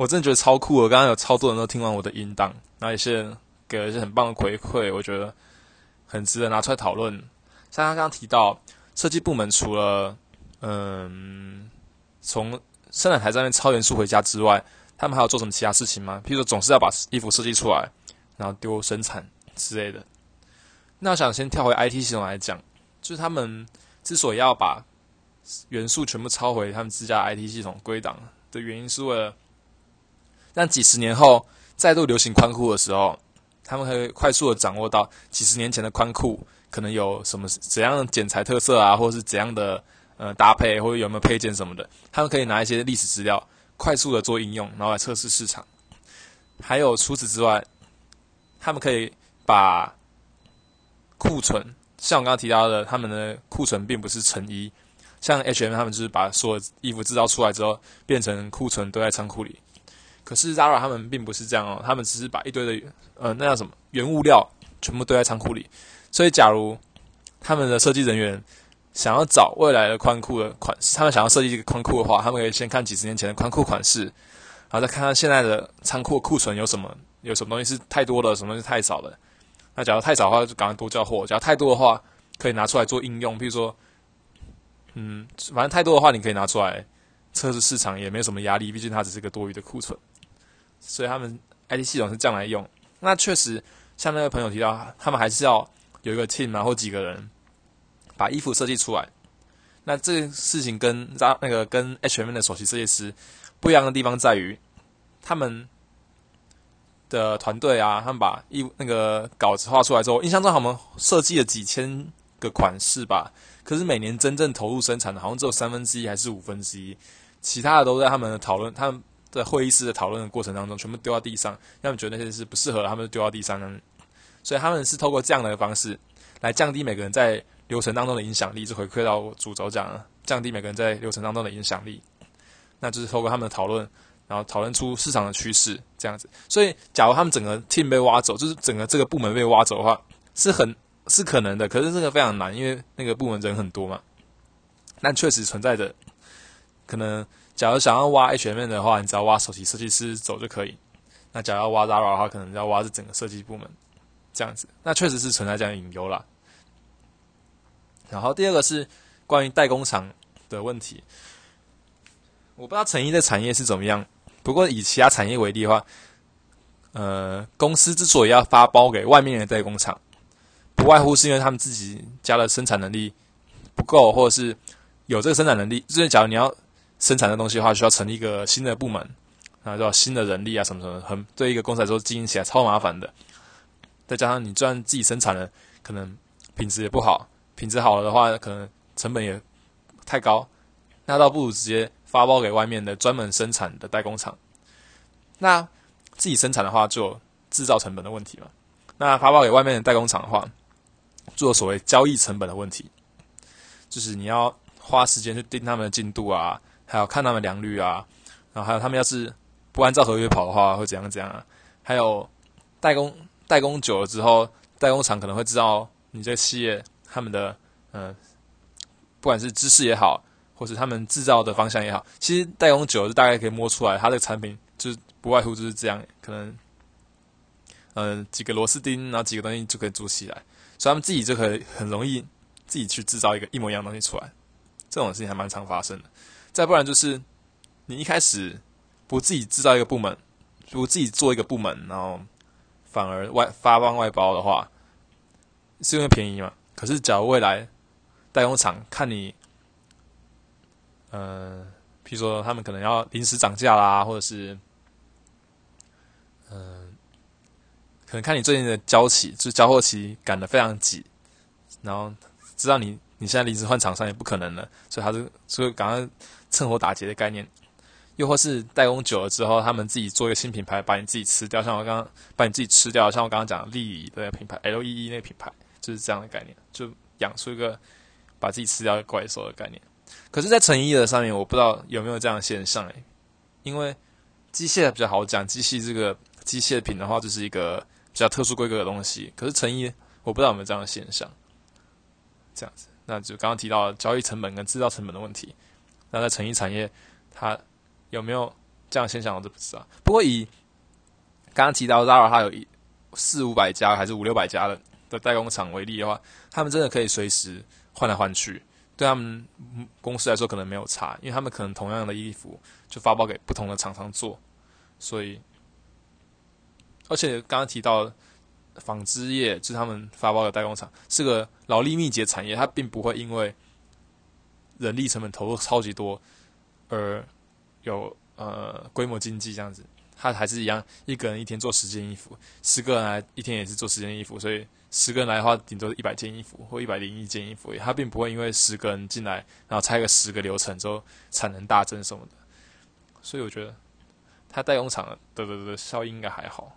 我真的觉得超酷！我刚刚有超多人都听完我的音档，然后一些给了一些很棒的回馈，我觉得很值得拿出来讨论。像刚刚提到，设计部门除了嗯从生产台上面抄元素回家之外，他们还要做什么其他事情吗？譬如说，总是要把衣服设计出来，然后丢生产之类的。那我想先跳回 IT 系统来讲，就是他们之所以要把元素全部抄回他们自家 IT 系统归档的原因，是为了但几十年后再度流行宽裤的时候，他们可以快速的掌握到几十年前的宽裤可能有什么怎样的剪裁特色啊，或者是怎样的呃搭配，或者有没有配件什么的，他们可以拿一些历史资料快速的做应用，然后来测试市场。还有除此之外，他们可以把库存，像我刚刚提到的，他们的库存并不是成衣。像 H&M 他们就是把所有衣服制造出来之后，变成库存堆在仓库里。可是 Zara 他们并不是这样哦，他们只是把一堆的呃那叫什么原物料全部堆在仓库里。所以，假如他们的设计人员想要找未来的宽裤的款式，他们想要设计一个宽裤的话，他们可以先看几十年前的宽裤款式，然后再看看现在的仓库库存有什么，有什么东西是太多的，什么东西太少的。那假如太少的话，就赶快多交货；假如太多的话，可以拿出来做应用，比如说。嗯，反正太多的话，你可以拿出来测试市场，也没有什么压力。毕竟它只是个多余的库存，所以他们 IT 系统是这样来用。那确实，像那个朋友提到，他们还是要有一个 team 然后几个人把衣服设计出来。那这个事情跟扎那个跟 H&M 的首席设计师不一样的地方在于，他们的团队啊，他们把衣那个稿子画出来之后，印象中他们设计了几千个款式吧。可是每年真正投入生产的，好像只有三分之一还是五分之一，其他的都在他们的讨论、他们在会议室的讨论的过程当中，全部丢到地上。他们觉得那些是不适合，他们就丢到地上。所以他们是透过这样的方式来降低每个人在流程当中的影响力，就回馈到主轴讲，降低每个人在流程当中的影响力。那就是透过他们的讨论，然后讨论出市场的趋势这样子。所以，假如他们整个 team 被挖走，就是整个这个部门被挖走的话，是很。是可能的，可是这个非常难，因为那个部门人很多嘛。但确实存在着可能，假如想要挖 H&M 的话，你只要挖首席设计师走就可以。那假如要挖 Zara 的话，可能要挖这整个设计部门这样子。那确实是存在这样的隐忧啦。然后第二个是关于代工厂的问题，我不知道成衣的产业是怎么样。不过以其他产业为例的话，呃，公司之所以要发包给外面的代工厂。不外乎是因为他们自己家的生产能力不够，或者是有这个生产能力。就是假如你要生产的东西的话，需要成立一个新的部门，啊，要新的人力啊，什么什么，很对一个公司来说经营起来超麻烦的。再加上你就算自己生产了，可能品质也不好，品质好了的话，可能成本也太高，那倒不如直接发包给外面的专门生产的代工厂。那自己生产的话，就制造成本的问题嘛。那发包给外面的代工厂的话，做所谓交易成本的问题，就是你要花时间去盯他们的进度啊，还有看他们良率啊，然后还有他们要是不按照合约跑的话会怎样怎样啊？还有代工代工久了之后，代工厂可能会知道你这个企业他们的嗯，不管是知识也好，或是他们制造的方向也好，其实代工久了就大概可以摸出来，他的产品就是不外乎就是这样，可能嗯几个螺丝钉，然后几个东西就可以组起来。所以他们自己就可以很容易自己去制造一个一模一样的东西出来，这种事情还蛮常发生的。再不然就是你一开始不自己制造一个部门，不自己做一个部门，然后反而外发放外包的话，是因为便宜嘛？可是假如未来代工厂看你，呃，譬如说他们可能要临时涨价啦，或者是，嗯。可能看你最近的交期，就是交货期赶得非常急，然后知道你你现在离职换厂商也不可能了，所以他是所以赶快趁火打劫的概念，又或是代工久了之后，他们自己做一个新品牌，把你自己吃掉，像我刚刚把你自己吃掉，像我刚刚讲利的品牌 L E E 那个品牌，就是这样的概念，就养出一个把自己吃掉的怪兽的概念。可是，在成衣的上面，我不知道有没有这样的现象诶，因为机械比较好讲，机器这个机械品的话，就是一个。比较特殊规格的东西，可是成衣我不知道有没有这样的现象。这样子，那就刚刚提到交易成本跟制造成本的问题。那在成衣产业，它有没有这样先想我就不知道。不过以刚刚提到 Zara 它有一四五百家还是五六百家的的代工厂为例的话，他们真的可以随时换来换去，对他们公司来说可能没有差，因为他们可能同样的衣服就发包给不同的厂商做，所以而且刚刚提到纺织业就是他们发包的代工厂是个劳力密集的产业，它并不会因为人力成本投入超级多而有呃规模经济这样子。他还是一样，一个人一天做十件衣服，十个人来一天也是做十件衣服，所以十个人来的话，顶多一百件衣服或一百零一件衣服。他并不会因为十个人进来，然后拆个十个流程之后产能大增什么的。所以我觉得他代工厂的的的效应应该还好。